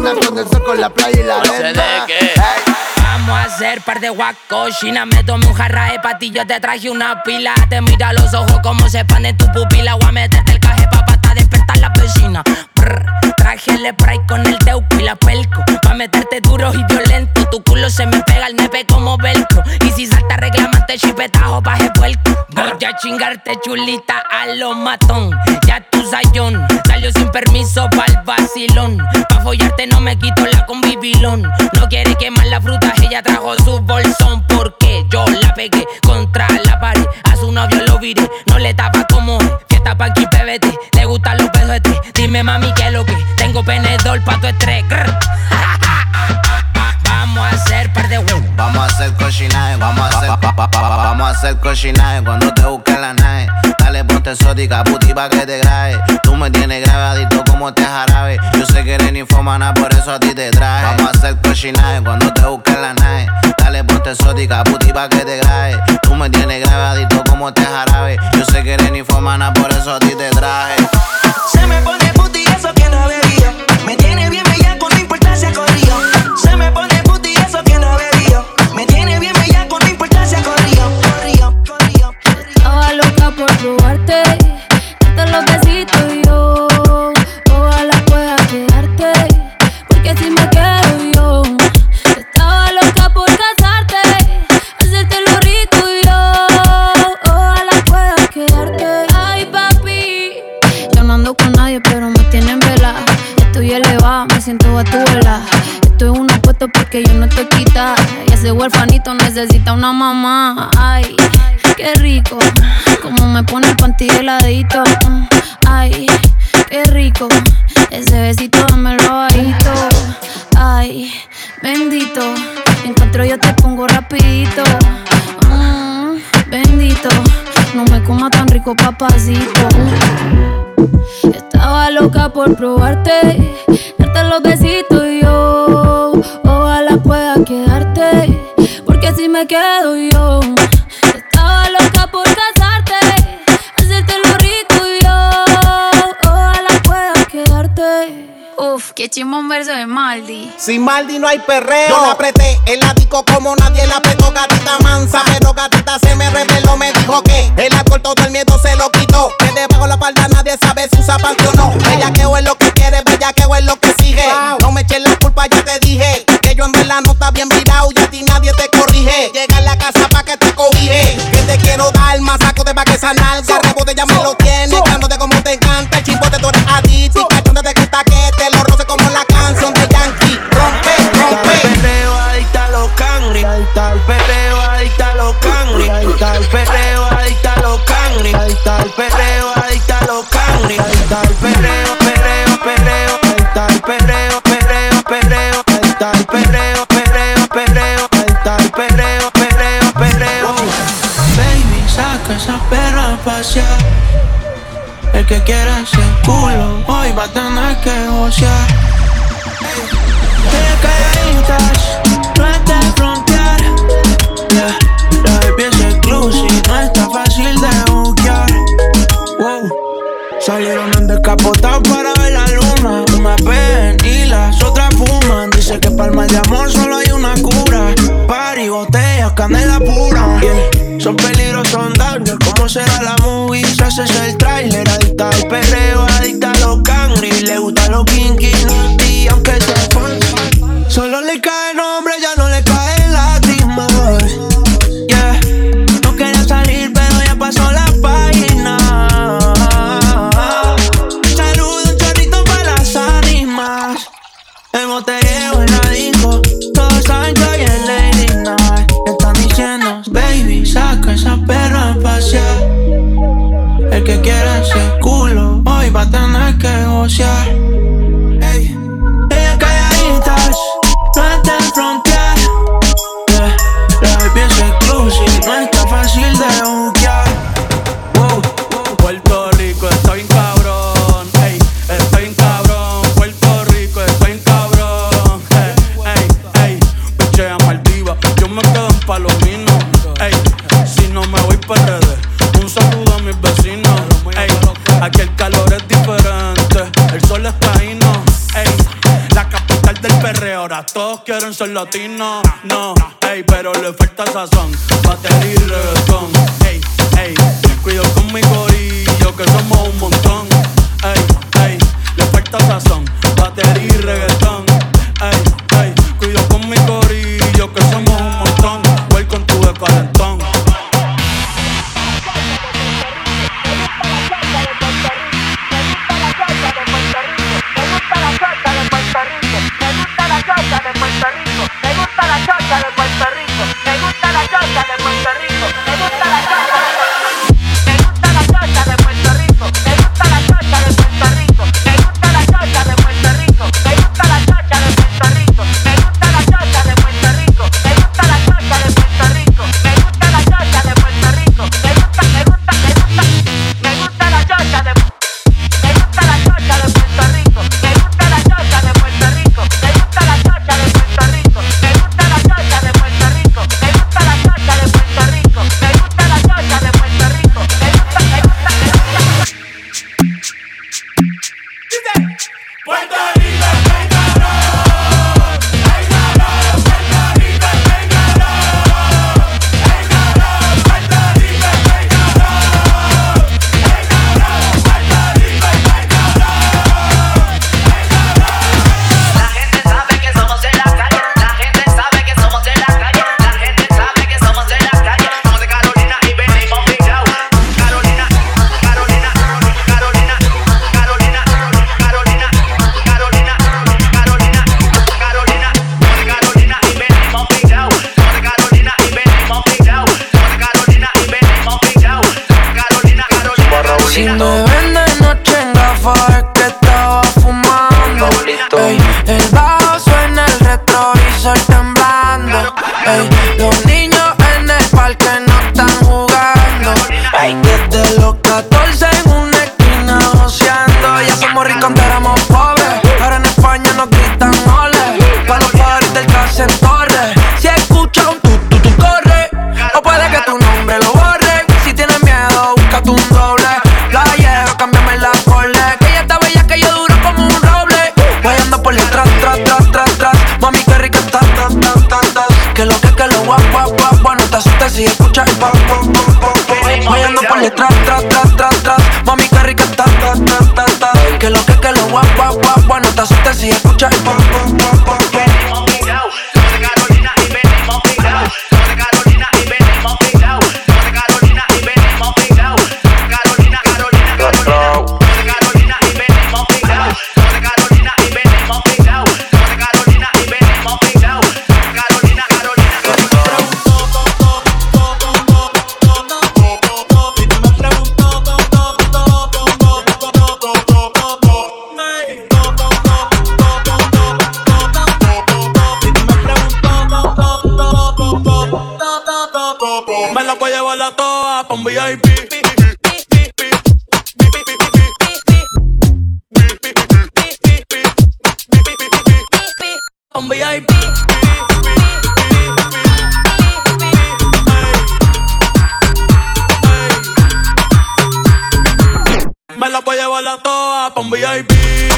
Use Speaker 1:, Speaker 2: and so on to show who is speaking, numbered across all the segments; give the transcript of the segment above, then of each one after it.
Speaker 1: morena. Y combina con el sol, con la playa y la
Speaker 2: sé de
Speaker 1: arena.
Speaker 3: Vamos a hacer par de guacochina. Me tomé un jarra de patillo, te traje una pila. Te mira a los ojos como se expanden tu pupila. Voy a meterte el caje pa' hasta despertar la vecina. Brr, traje el spray con el teuco y la pelco. Pa' meterte duro y violento. Tu culo se me pega al nepe como velcro. Y si salta reclamante chipetajo baje puerco. Voy a chingarte chulita a lo matón. Ya tu sayón salió sin permiso pa'l vacilón. Pa' follarte no me quito la convivilón. No quiere quemar la fruta, ella trajo su bolsón. Porque yo la pegué contra la pared. Su novio lo viré, no le tapa como es. Fiesta pa' aquí, PBT, le gustan los pesos de té. Dime mami que lo que tengo penedor pa' tu estrés. Hacer
Speaker 4: cochinaje, vamos a hacer pa, pa, pa, pa, vamos a hacer cochinaje cuando te busque la nave. Dale ponte exótica, puti pa' que te grabe. Tú me tienes grabadito como te jarabe. Yo sé que eres ninfomana, por eso a ti te traje. Vamos a hacer cochinaje cuando te busque la nave. Dale ponte exótica, puti pa' que te grabe. Tú me tienes grabadito como te jarabe. Yo sé que eres ninfomana, por eso a ti te traje.
Speaker 5: Se me pone
Speaker 6: porque yo no te quita. Y ese huerfanito necesita una mamá. Ay, qué rico. Como me pone el panty heladito. Ay, qué rico. Ese besito dámelo bajito. Ay, bendito. Encuentro yo te pongo rapidito. Mm, bendito. No me coma tan rico, papacito. Estaba loca por probarte, darte los besitos me quedo yo. Estaba loca por casarte, hacerte lo rico y yo. Ojalá pueda quedarte. Uf, qué chimón verso de Maldi.
Speaker 7: Sin Maldi no hay perreo. Yo la apreté el ático como nadie la apretó, gatita mansa. Pero gatita se me reveló, me dijo que el alcohol todo el miedo se lo quitó. Que debajo la palda nadie sabe si usa panty o no. Bellaqueo es lo pa' que esa nalga. Rebote ya que
Speaker 2: quiere ese culo Hoy va a tener que gocear Te no de frontear yeah. La baby es no está fácil de buquear wow. Salieron en descapotado para ver la luna Una ven y las otras fuman Dice que para el mal de amor solo hay una cura Party, botellas, canela pura yeah. Son peligrosos, son ¿cómo será la movie? Se hace le gustan los kinky. todos
Speaker 8: quieren ser latinos, no, ey, pero le falta sazón, batería y reggaetón, ey, ey, cuido con mi corillo que somos un montón, ey, ey, le falta sazón, batería y reggaetón.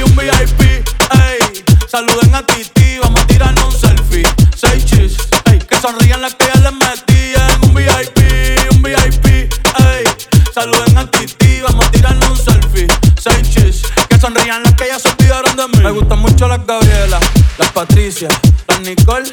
Speaker 8: Un VIP, ey. Saluden a Titi, vamos a tirarnos un selfie. Seis chis, ey. Que sonrían las que ya les metí en un VIP, un VIP, ey. Saluden a Titi, vamos a tirarnos un selfie. Seis chis, que sonrían las que ya se olvidaron de mí. Me gustan mucho las Gabriela, las Patricia, las Nicole,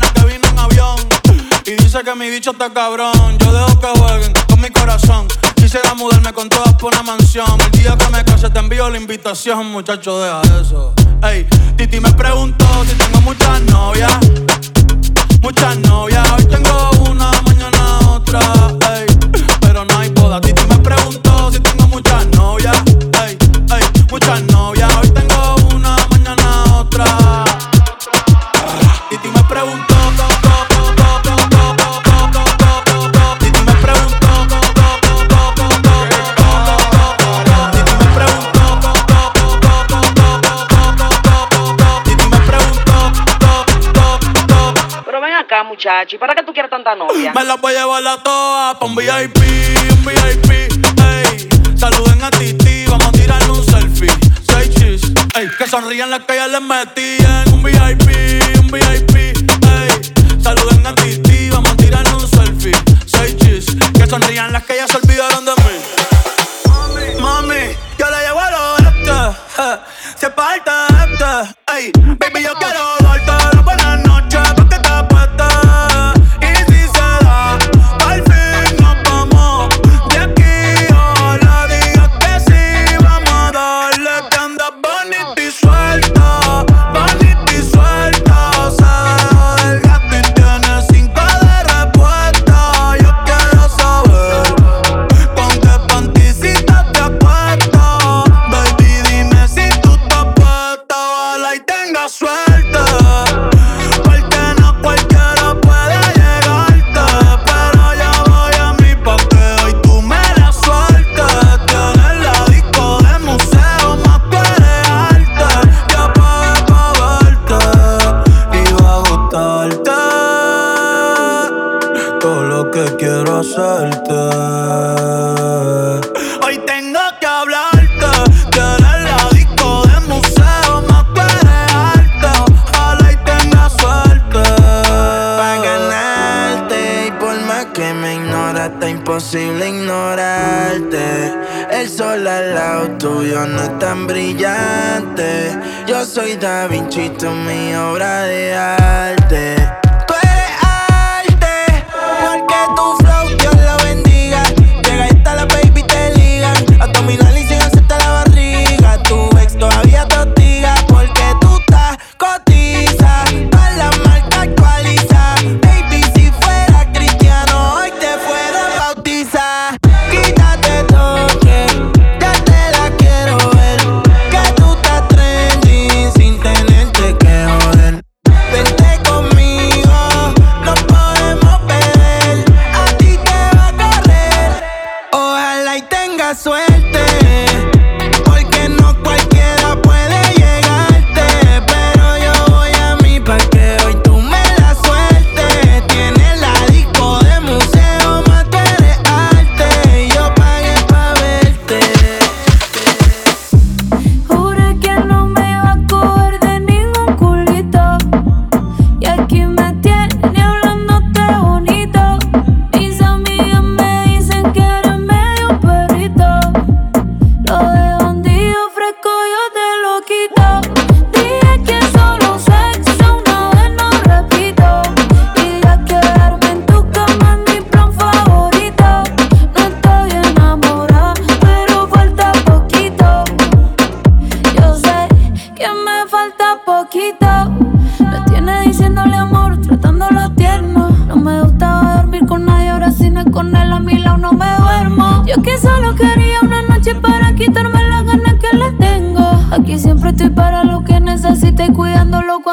Speaker 8: dice que mi bicho está cabrón. Yo dejo que jueguen con mi corazón. Quisiera mudarme con todas por una mansión. El día que me case te envío la invitación, muchacho, deja eso. Ey, Titi me preguntó si tengo muchas novias. Muchas novias, hoy tengo una, mañana
Speaker 9: acá, muchacho, ¿y para qué tú quieres tanta novia?
Speaker 8: Me la voy a llevar a todas pa' un VIP, un VIP, ey. Saluden a Titi, vamos a tirarle un selfie. Seis chis, ey. Que sonrían las que ya les metí en un VIP, un VIP, ey. Saluden a Titi, vamos a tirarle un selfie. Seis chis, que sonrían las que ya se
Speaker 2: imposible ignorarte. El sol al lado tuyo no es tan brillante. Yo soy Da Vinci, tú mi obra de arte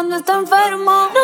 Speaker 6: cuando está enfermo.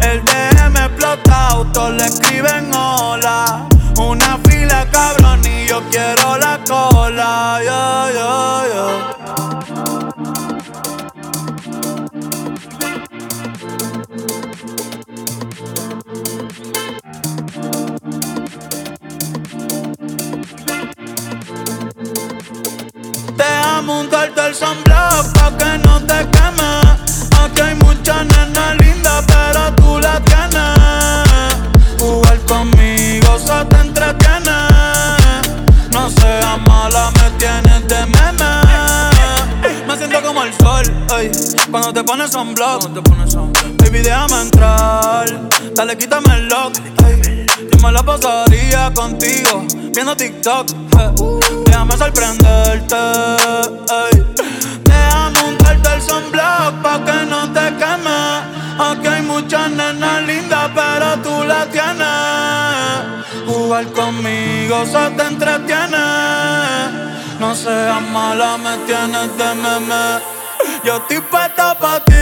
Speaker 6: El
Speaker 8: DM explota, auto le escriben hola. Una fila cabrón y yo quiero la cola. Yo, yo, yo. Te amo un el sombrero pa' que no te queme. Aquí hay mucha nena cuando te pones un blog. Baby, déjame entrar, dale, quítame el lock. Ey. La pasaría contigo viendo TikTok. Déjame sorprenderte. Ey. Déjame untarte el sunblock pa' que no te queme. Aquí hay muchas nenas lindas, pero tú la tienes. Jugar conmigo se te entretiene. No seas mala, me tienes de meme. Yo estoy puesta pa' ti.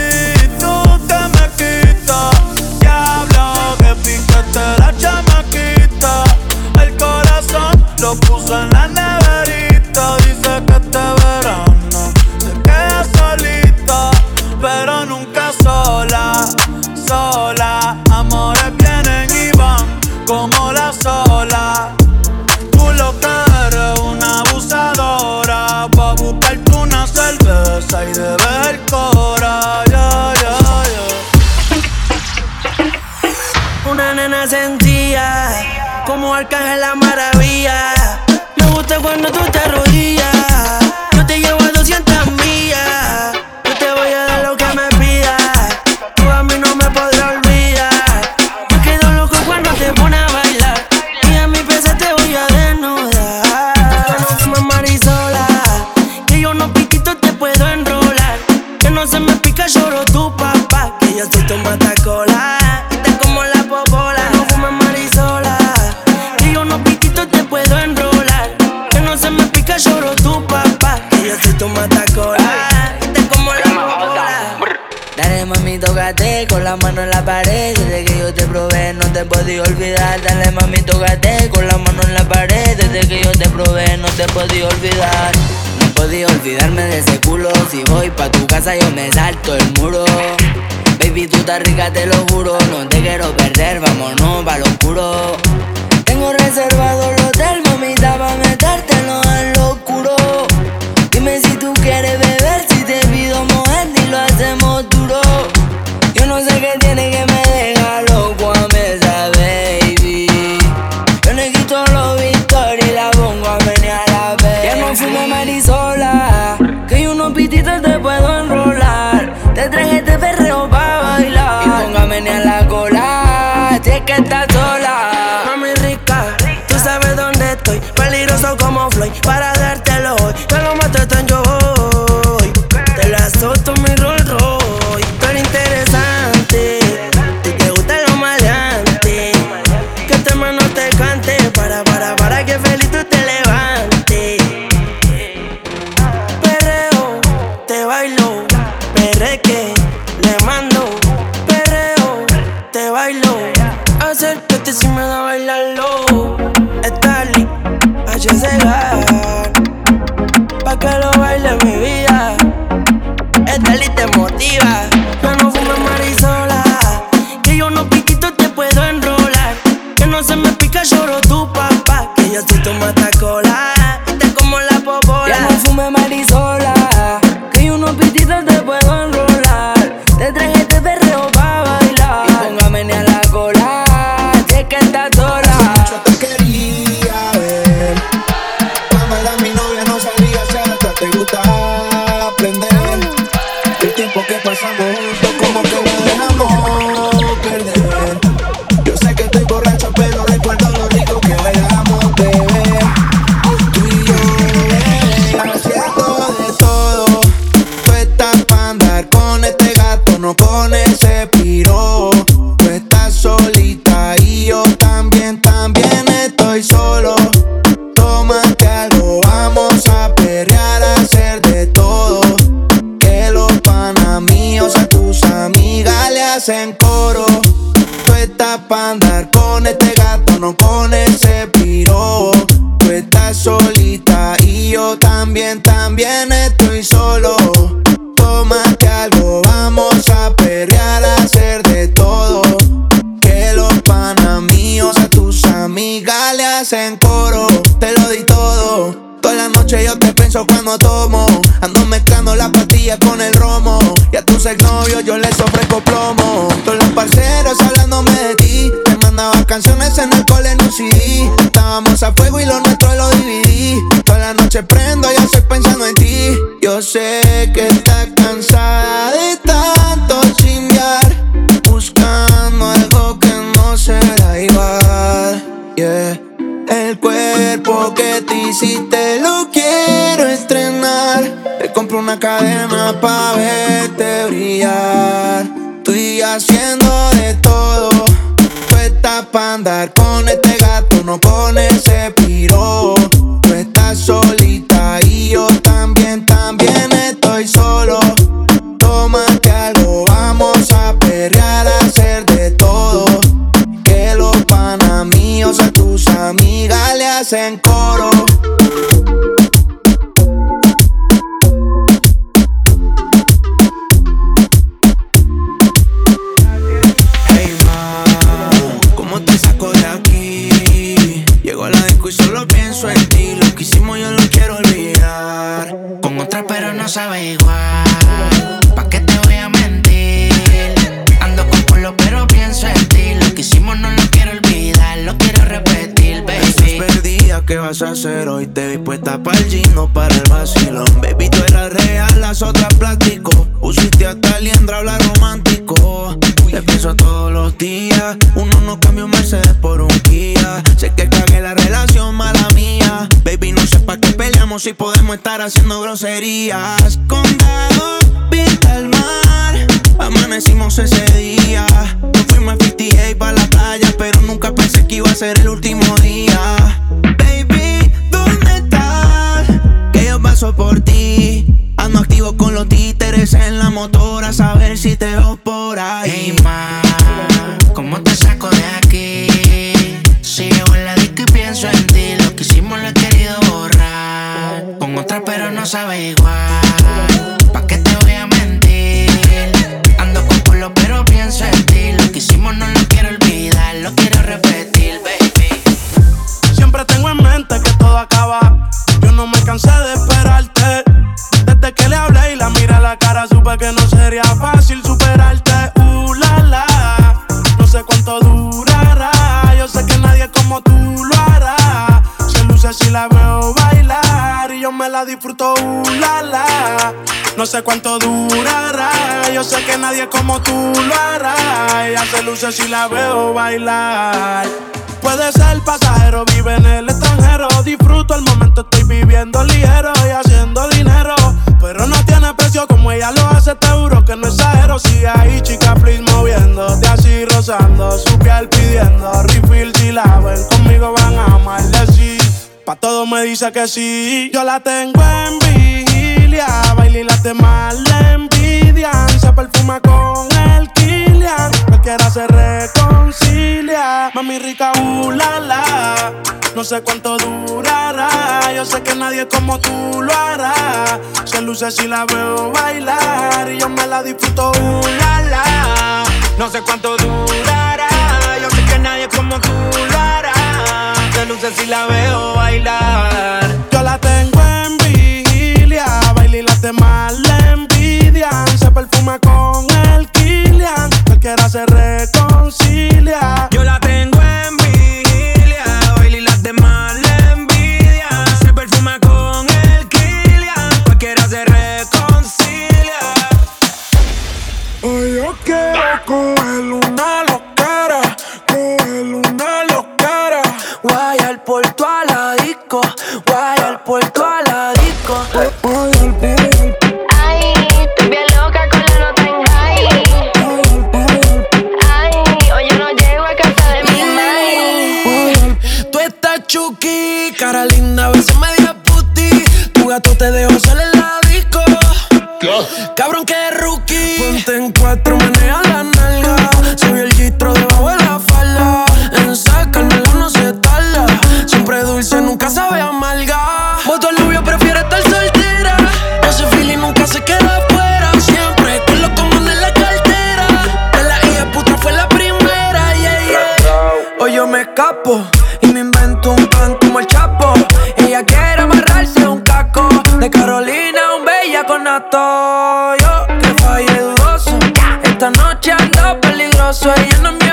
Speaker 3: Le
Speaker 10: hacen coro. Tú estás pa' andar con este gato, no con ese piro. Tú estás solita y yo también, también estoy solo. Tómate algo, vamos a perrear, a hacer de todo. Que los panas míos a tus amigas le hacen coro. Te lo di todo. Toda la noche yo te pienso cuando tomo. Ando mezclando las pastillas con el tus exnovios yo les ofrezco plomo. Todos los parceros hablándome de ti. Te mandaba canciones en el cole en un CD. Estábamos a fuego y lo nuestro lo dividí. Toda la noche prendo y estoy pensando en ti. Yo sé que estás cansada de tanto chingar. Buscando algo que no será igual. Yeah. El cuerpo que te hiciste una cadena pa' verte brillar. Estoy haciendo de todo. Tú estás pa' andar con este gato, no con ese piro. Tú estás solita y yo también, también estoy solo. Tómate algo, vamos a perrear, a hacer de todo. Que los panas míos a tus amigas le hacen coro.
Speaker 3: Sabe igual. ¿Pa' qué te voy a mentir? Ando con polo pero pienso en ti. Lo que hicimos no lo quiero olvidar, lo quiero repetir,
Speaker 10: Estás
Speaker 3: baby.
Speaker 10: perdida, ¿qué vas a hacer hoy? Te vi puesta para el gino, para el vacilón. Baby, tú eras real, las otras plástico. Usiste hasta liendra, habla romántico. Te pienso todos los días. Uno no cambia un Mercedes por un Kia. Sé que cagué la relación, mala mía. Baby, no sé pa' qué peleamos si podemos estar haciendo groserías. Condado, vista al mar. Amanecimos ese día. Nos fuimos a 58 para la playa, pero nunca pensé que iba a ser el último día. Baby, ¿dónde estás? Que yo paso por ti. Ando activo con los títeres en la motora, a saber si te veo por ahí.
Speaker 3: Hey ma, ¿cómo te saco de aquí? Si llego en la disco y pienso en ti, lo que hicimos lo he querido borrar. Con otra pero no sabe igual. ¿Pa' qué te No
Speaker 8: sé cuánto durará. Yo sé que nadie como tú lo hará.
Speaker 11: Ella se luce si la veo bailar. Puede ser pasajero, vive en el extranjero. Disfruto el momento, estoy viviendo ligero y haciendo dinero. Pero no tiene precio como ella lo hace, te juro que no exagero. Sigue ahí, chica, please, moviéndote así, rozando su piel pidiendo refill. Si la ven conmigo, van a amarle. Pa' todo me dice que sí. Yo la tengo en vigilia. Baila y la demás le envidian. Se perfuma con el Kilian. Cualquiera se reconcilia. Mami rica, uh, la, la. No sé cuánto durará. Yo sé que nadie como tú lo hará. Se luce si la veo bailar. Y yo me la disfruto, uh, la, la. No sé cuánto durará. Yo sé que nadie como tú lo hará. Se luce si la veo bailar. Yo la tengo en vigilia. Baila y las demás le envidian. Se perfuma con el Kilian. Cualquiera se reconcilia.
Speaker 12: Yo la tengo en vigilia. Baila y las demás le envidian. Se perfuma con el Kilian. Cualquiera se reconcilia.
Speaker 11: Hoy yo quiero coger una loquera. Coger una loquera.
Speaker 12: Por tu peligroso. Ella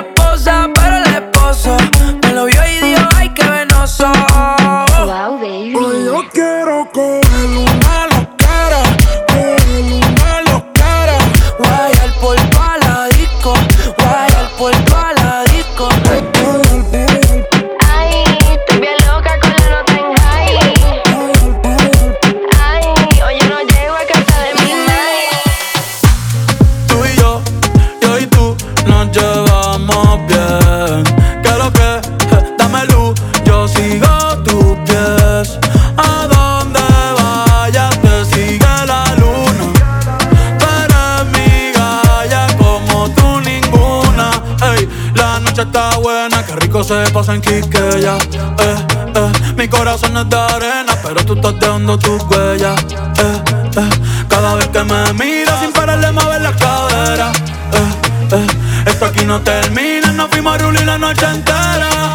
Speaker 8: se pasa en Quiqueya. Eh, eh, mi corazón es de arena, pero tú estás dejando tus huellas. Eh, eh, cada vez que me miras sin pararle mover la cadera. Eh, eh, esto aquí no termina, nos fuimos a la noche entera.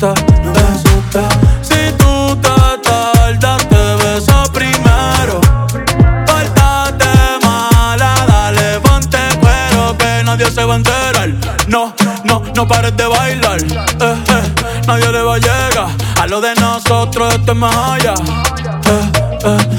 Speaker 8: No me asusta. Si tú te tardas, te beso primero. Pórtate mala, dale, ponte cuero que nadie se va a enterar. No, no, no pares de bailar. Eh, eh, nadie le va a llegar. A lo de nosotros esto es más allá. Eh, eh,